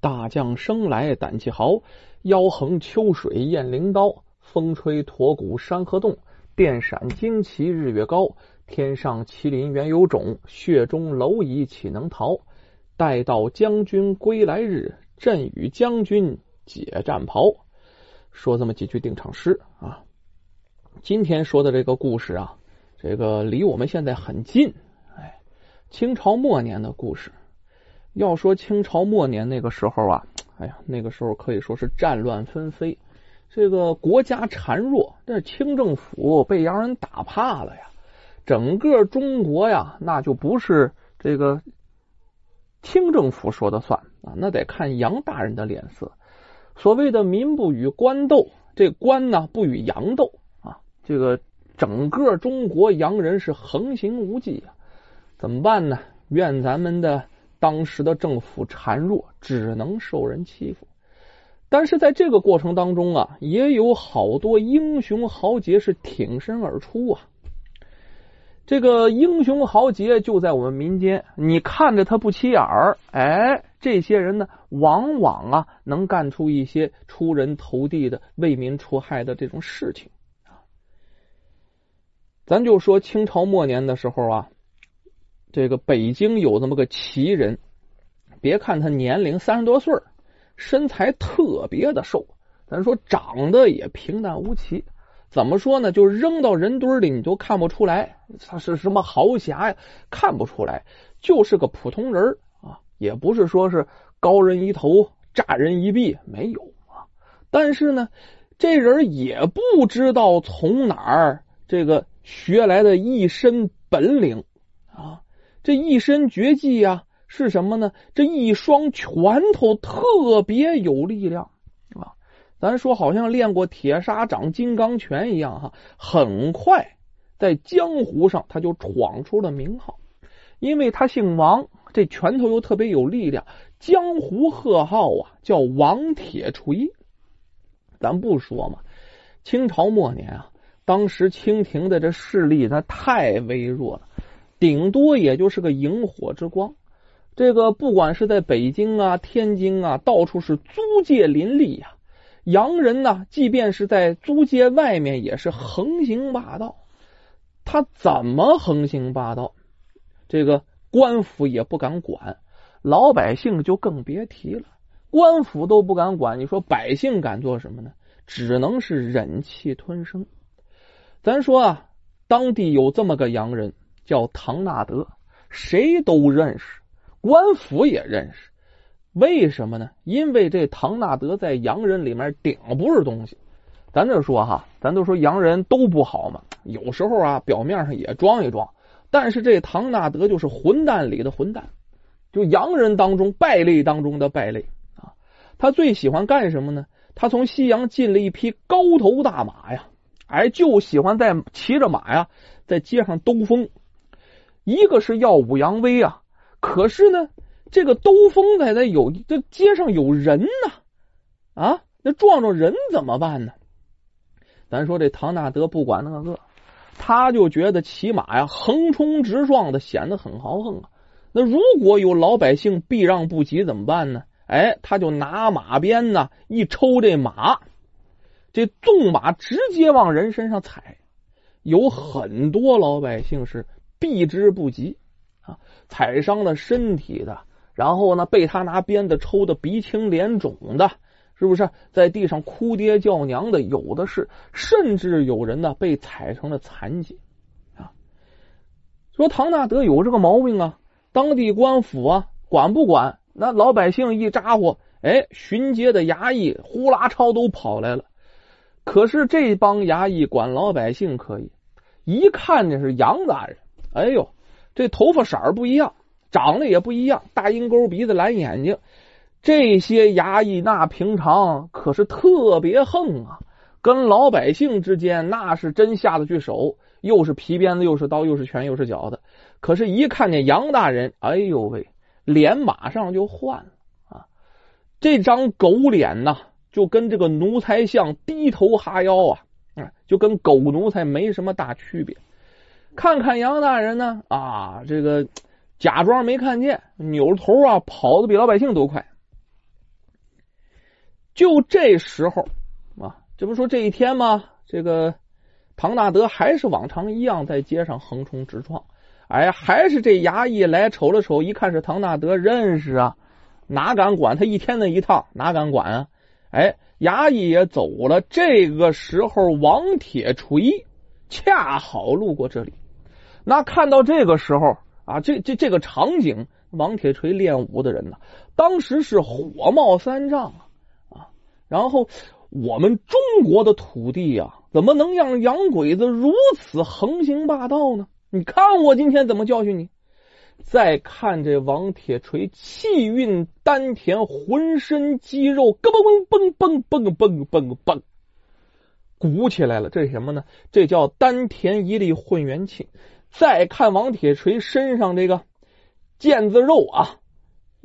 大将生来胆气豪，腰横秋水雁翎刀，风吹驼骨山河动，电闪旌旗日月高。天上麒麟原有种，血中蝼蚁岂能逃？待到将军归来日，朕与将军解战袍。说这么几句定场诗啊。今天说的这个故事啊，这个离我们现在很近。哎，清朝末年的故事。要说清朝末年那个时候啊，哎呀，那个时候可以说是战乱纷飞，这个国家孱弱，这清政府被洋人打怕了呀。整个中国呀，那就不是这个清政府说的算啊，那得看洋大人的脸色。所谓的民不与官斗，这官呢不与洋斗啊。这个整个中国洋人是横行无忌啊，怎么办呢？怨咱们的。当时的政府孱弱，只能受人欺负。但是在这个过程当中啊，也有好多英雄豪杰是挺身而出啊。这个英雄豪杰就在我们民间，你看着他不起眼儿，哎，这些人呢，往往啊能干出一些出人头地的、为民除害的这种事情啊。咱就说清朝末年的时候啊。这个北京有这么个奇人，别看他年龄三十多岁身材特别的瘦，咱说长得也平淡无奇。怎么说呢？就扔到人堆里，你都看不出来他是什么豪侠呀，看不出来，就是个普通人啊，也不是说是高人一头炸人一臂，没有啊。但是呢，这人也不知道从哪儿这个学来的一身本领啊。这一身绝技呀，是什么呢？这一双拳头特别有力量啊！咱说好像练过铁砂掌、金刚拳一样哈。很快在江湖上他就闯出了名号，因为他姓王，这拳头又特别有力量，江湖贺号啊叫王铁锤。咱不说嘛，清朝末年啊，当时清廷的这势力那太微弱了。顶多也就是个萤火之光，这个不管是在北京啊、天津啊，到处是租界林立呀。洋人呢，即便是在租界外面，也是横行霸道。他怎么横行霸道？这个官府也不敢管，老百姓就更别提了。官府都不敢管，你说百姓敢做什么呢？只能是忍气吞声。咱说啊，当地有这么个洋人。叫唐纳德，谁都认识，官府也认识。为什么呢？因为这唐纳德在洋人里面顶不是东西。咱就说哈，咱都说洋人都不好嘛，有时候啊，表面上也装一装。但是这唐纳德就是混蛋里的混蛋，就洋人当中败类当中的败类啊。他最喜欢干什么呢？他从西洋进了一匹高头大马呀，哎，就喜欢在骑着马呀，在街上兜风。一个是耀武扬威啊，可是呢，这个兜风在那有这街上有人呢啊，那撞着人怎么办呢？咱说这唐纳德不管那个，他就觉得骑马呀横冲直撞的显得很豪横啊。那如果有老百姓避让不及怎么办呢？哎，他就拿马鞭呢一抽这马，这纵马直接往人身上踩，有很多老百姓是。避之不及啊！踩伤了身体的，然后呢，被他拿鞭子抽的鼻青脸肿的，是不是在地上哭爹叫娘的？有的是，甚至有人呢被踩成了残疾啊！说唐纳德有这个毛病啊，当地官府啊管不管？那老百姓一咋呼，哎，巡街的衙役呼啦超都跑来了。可是这帮衙役管老百姓可以，一看见是杨大人。哎呦，这头发色儿不一样，长得也不一样，大鹰钩鼻子，蓝眼睛。这些衙役那平常可是特别横啊，跟老百姓之间那是真下得去手，又是皮鞭子，又是刀，又是拳，又是脚的。可是，一看见杨大人，哎呦喂，脸马上就换了啊！这张狗脸呐，就跟这个奴才像低头哈腰啊，啊，就跟狗奴才没什么大区别。看看杨大人呢啊，这个假装没看见，扭头啊跑的比老百姓都快。就这时候啊，这不说这一天吗？这个唐纳德还是往常一样在街上横冲直撞。哎，还是这衙役来瞅了瞅，一看是唐纳德，认识啊，哪敢管他一天那一趟，哪敢管啊？哎，衙役也走了。这个时候，王铁锤恰好路过这里，那看到这个时候啊，这这这个场景，王铁锤练武的人呢，当时是火冒三丈啊啊！然后我们中国的土地呀，怎么能让洋鬼子如此横行霸道呢？你看我今天怎么教训你？再看这王铁锤，气运丹田，浑身肌肉咯嘣嘣嘣嘣嘣嘣嘣鼓起来了。这是什么呢？这叫丹田一力混元气。再看王铁锤身上这个腱子肉啊，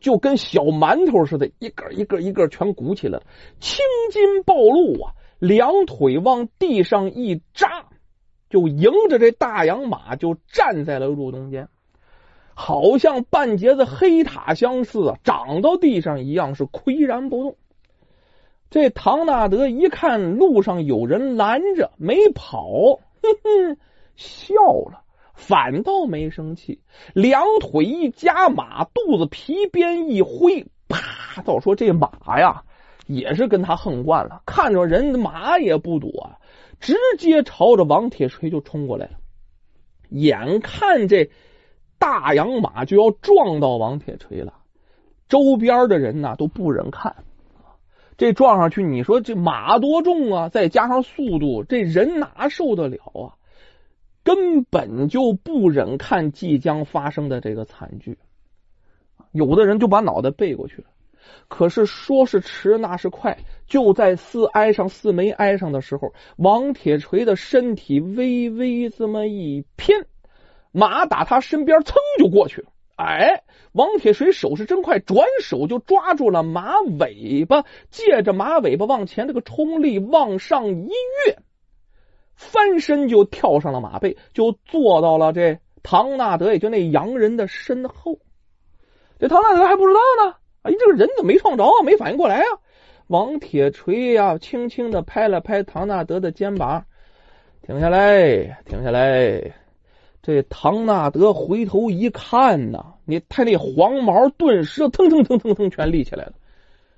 就跟小馒头似的，一个一个一个全鼓起来了，青筋暴露啊，两腿往地上一扎。就迎着这大洋马就站在了路中间，好像半截子黑塔相似啊，长到地上一样是岿然不动。这唐纳德一看路上有人拦着，没跑，哼哼，笑了，反倒没生气，两腿一夹马肚子皮鞭一挥，啪！倒说这马呀，也是跟他横惯了，看着人马也不躲。直接朝着王铁锤就冲过来了，眼看这大洋马就要撞到王铁锤了，周边的人呢都不忍看，这撞上去，你说这马多重啊？再加上速度，这人哪受得了啊？根本就不忍看即将发生的这个惨剧，有的人就把脑袋背过去了。可是说是迟，那是快。就在似挨上似没挨上的时候，王铁锤的身体微微这么一偏，马打他身边，噌就过去了。哎，王铁锤手是真快，转手就抓住了马尾巴，借着马尾巴往前这个冲力往上一跃，翻身就跳上了马背，就坐到了这唐纳德，也就那洋人的身后。这唐纳德还不知道呢。哎，这个人怎么没撞着啊？没反应过来啊！王铁锤呀，轻轻的拍了拍唐纳德的肩膀，停下来，停下来。这唐纳德回头一看呐，你他那黄毛顿时腾腾腾腾腾全立起来了，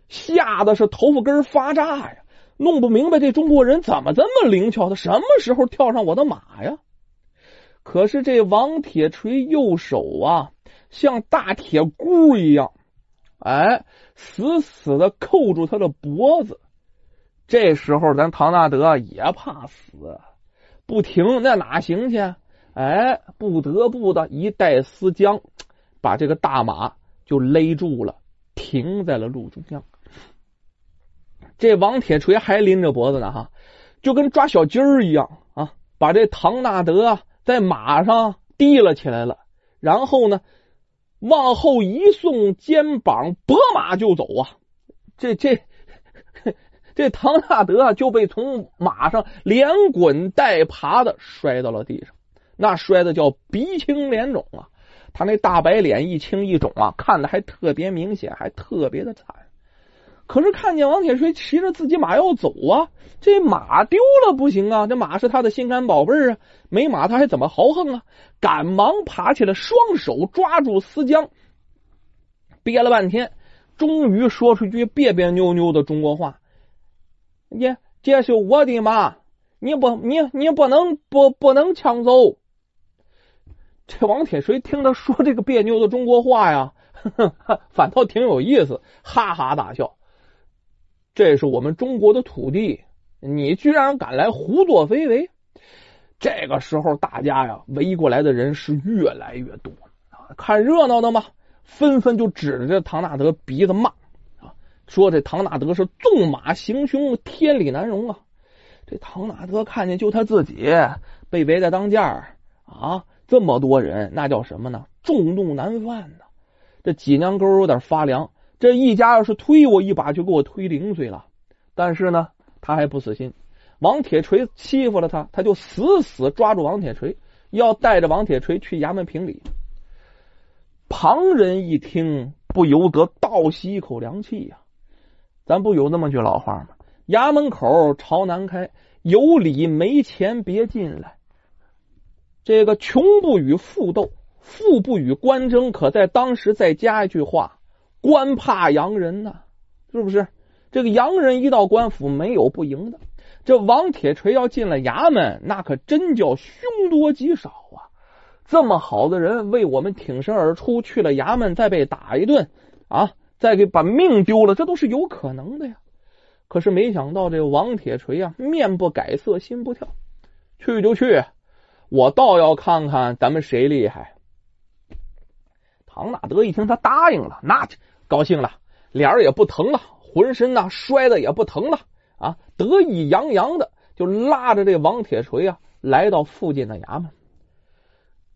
吓得是头发根发炸呀，弄不明白这中国人怎么这么灵巧，他什么时候跳上我的马呀？可是这王铁锤右手啊，像大铁箍一样。哎，死死的扣住他的脖子。这时候，咱唐纳德也怕死，不停那哪行去？哎，不得不的一带丝缰，把这个大马就勒住了，停在了路中央。这王铁锤还拎着脖子呢，哈，就跟抓小鸡儿一样啊，把这唐纳德在马上提了起来了，然后呢？往后一送，肩膀拨马就走啊！这这 这唐纳德就被从马上连滚带爬的摔到了地上，那摔的叫鼻青脸肿啊！他那大白脸一青一肿啊，看的还特别明显，还特别的惨。可是看见王铁锤骑着自己马要走啊，这马丢了不行啊！这马是他的心肝宝贝儿啊，没马他还怎么豪横啊？赶忙爬起来，双手抓住丝缰，憋了半天，终于说出一句别别扭扭的中国话：“你这是我的马，你不你你不能不不能抢走。”这王铁锤听他说这个别扭的中国话呀，反倒挺有意思，哈哈大笑。这是我们中国的土地，你居然敢来胡作非为！这个时候，大家呀围过来的人是越来越多啊，看热闹的嘛，纷纷就指着这唐纳德鼻子骂啊，说这唐纳德是纵马行凶，天理难容啊！这唐纳德看见就他自己被围在当间儿啊，这么多人，那叫什么呢？众怒难犯呢！这脊梁沟有点发凉。这一家要是推我一把，就给我推零碎了。但是呢，他还不死心。王铁锤欺负了他，他就死死抓住王铁锤，要带着王铁锤去衙门评理。旁人一听，不由得倒吸一口凉气呀！咱不有那么句老话吗？衙门口朝南开，有理没钱别进来。这个穷不与富斗，富不与官争。可在当时再加一句话：官怕洋人呐，是不是？这个洋人一到官府，没有不赢的。这王铁锤要进了衙门，那可真叫凶多吉少啊！这么好的人为我们挺身而出，去了衙门再被打一顿啊，再给把命丢了，这都是有可能的呀。可是没想到这王铁锤啊，面不改色心不跳，去就去，我倒要看看咱们谁厉害。唐纳德一听他答应了，那高兴了，脸儿也不疼了，浑身呐摔的也不疼了啊，得意洋洋的就拉着这王铁锤啊，来到附近的衙门。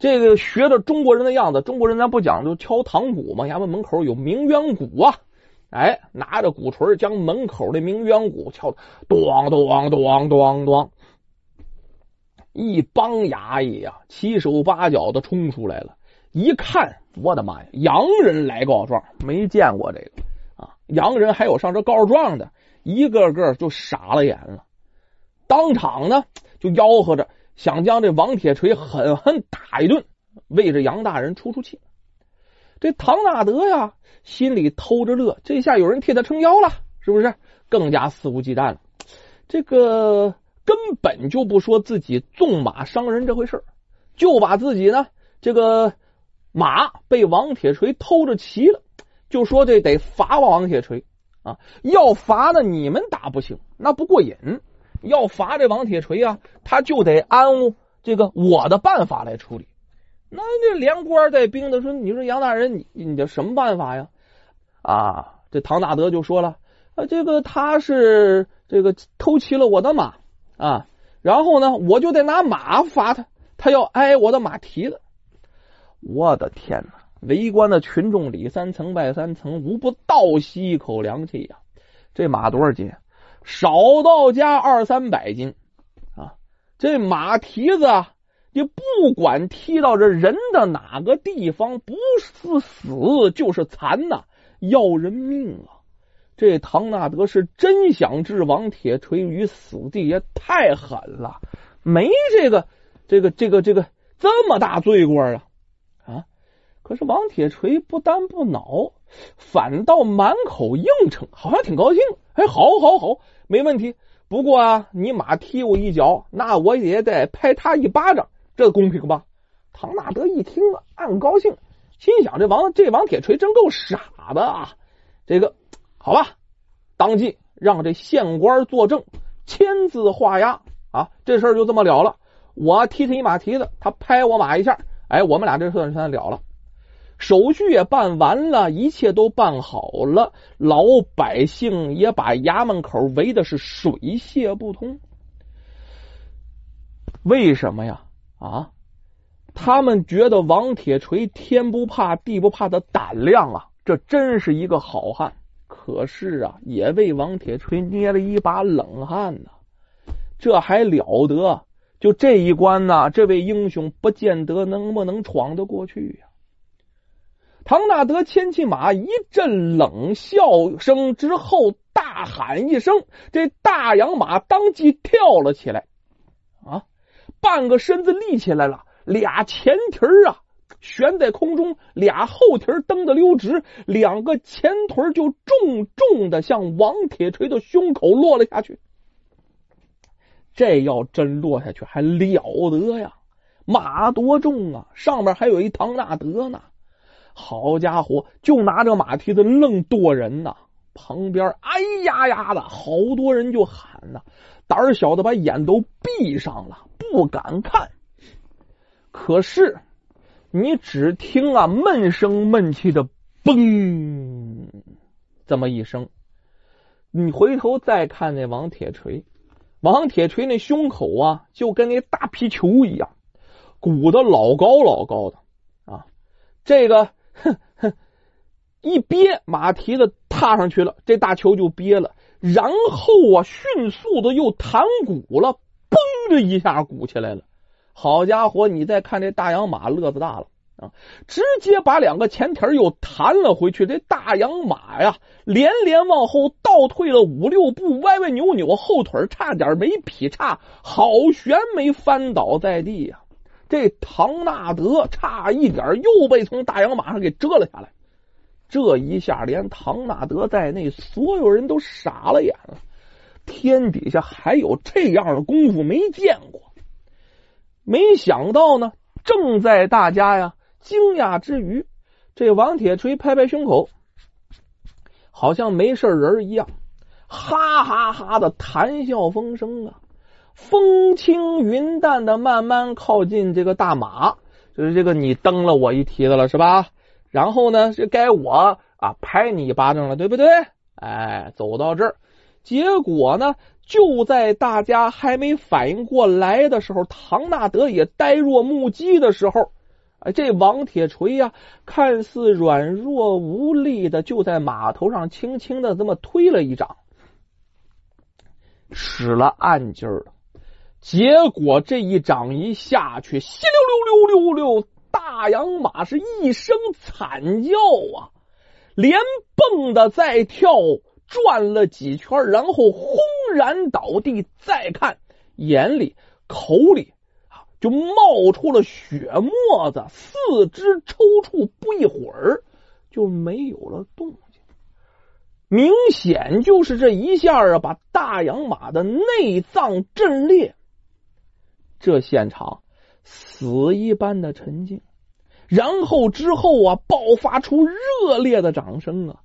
这个学着中国人的样子，中国人咱不讲究敲堂鼓吗？衙门门口有鸣冤鼓啊。哎，拿着鼓槌将门口的鸣冤鼓敲，咚咚咚咚咚，一帮衙役呀，七手八脚的冲出来了。一看，我的妈呀，洋人来告状，没见过这个啊！洋人还有上这告状的，一个个就傻了眼了，当场呢就吆喝着想将这王铁锤狠狠打一顿，为这杨大人出出气。这唐纳德呀。心里偷着乐，这下有人替他撑腰了，是不是？更加肆无忌惮了。这个根本就不说自己纵马伤人这回事就把自己呢这个马被王铁锤偷着骑了，就说这得罚王铁锤啊！要罚呢，你们打不行，那不过瘾。要罚这王铁锤啊，他就得按这个我的办法来处理。那这连官带兵的说：“你说杨大人，你你这什么办法呀？”啊，这唐纳德就说了：“啊，这个他是这个偷骑了我的马啊，然后呢，我就得拿马罚他，他要挨我的马蹄子。”我的天哪！围观的群众里三层外三层，无不倒吸一口凉气呀。这马多少斤？少到家二三百斤啊！这马蹄子。你不管踢到这人的哪个地方，不是死就是残呐，要人命啊！这唐纳德是真想置王铁锤于死地，也太狠了，没这个这个这个这个这么大罪过啊！可是王铁锤不但不恼，反倒满口应承，好像挺高兴。哎，好，好，好，没问题。不过啊，你马踢我一脚，那我也得拍他一巴掌。这公平吧？唐纳德一听暗高兴，心想：这王这王铁锤真够傻的啊！这个好吧，当即让这县官作证，签字画押啊，这事儿就这么了了。我踢他一马蹄子，他拍我马一下，哎，我们俩这算算了了。手续也办完了，一切都办好了，老百姓也把衙门口围的是水泄不通。为什么呀？啊！他们觉得王铁锤天不怕地不怕的胆量啊，这真是一个好汉。可是啊，也为王铁锤捏了一把冷汗呢。这还了得？就这一关呢，这位英雄不见得能不能闯得过去呀。唐纳德牵起马，一阵冷笑声之后，大喊一声，这大洋马当即跳了起来。啊！半个身子立起来了，俩前蹄儿啊悬在空中，俩后蹄儿蹬的溜直，两个前腿就重重的向王铁锤的胸口落了下去。这要真落下去还了得呀？马多重啊？上面还有一唐纳德呢。好家伙，就拿着马蹄子愣剁人呐！旁边哎呀呀的好多人就喊呐，胆小的把眼都闭上了。不敢看，可是你只听啊闷声闷气的嘣这么一声，你回头再看那王铁锤，王铁锤那胸口啊就跟那大皮球一样，鼓的老高老高的啊，这个哼哼一憋马蹄子踏上去了，这大球就憋了，然后啊迅速的又弹鼓了。嘣的一下鼓起来了，好家伙！你再看这大洋马，乐子大了啊！直接把两个前蹄又弹了回去。这大洋马呀，连连往后倒退了五六步，歪歪扭扭，后腿差点没劈叉，好悬没翻倒在地呀！这唐纳德差一点又被从大洋马上给折了下来。这一下，连唐纳德在内，所有人都傻了眼了。天底下还有这样的功夫没见过？没想到呢！正在大家呀惊讶之余，这王铁锤拍拍胸口，好像没事人一样，哈哈哈的谈笑风生啊，风轻云淡的慢慢靠近这个大马，就是这个你蹬了我一蹄子了是吧？然后呢，是该我啊拍你一巴掌了，对不对？哎，走到这儿，结果呢？就在大家还没反应过来的时候，唐纳德也呆若木鸡的时候，哎，这王铁锤呀，看似软弱无力的，就在马头上轻轻的这么推了一掌，使了暗劲儿了。结果这一掌一下去，稀溜溜溜溜溜，大洋马是一声惨叫啊，连蹦的再跳。转了几圈，然后轰然倒地。再看，眼里、口里啊，就冒出了血沫子，四肢抽搐，不一会儿就没有了动静。明显就是这一下啊，把大洋马的内脏震裂。这现场死一般的沉静，然后之后啊，爆发出热烈的掌声啊。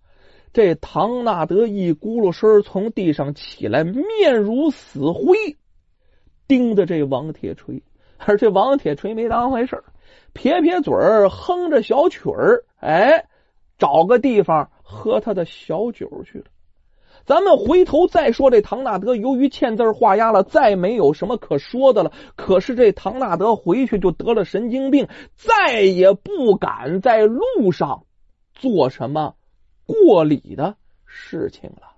这唐纳德一咕噜声从地上起来，面如死灰，盯着这王铁锤。而这王铁锤没当回事撇撇嘴儿，哼着小曲儿，哎，找个地方喝他的小酒去了。咱们回头再说这唐纳德，由于签字画押了，再没有什么可说的了。可是这唐纳德回去就得了神经病，再也不敢在路上做什么。过礼的事情了。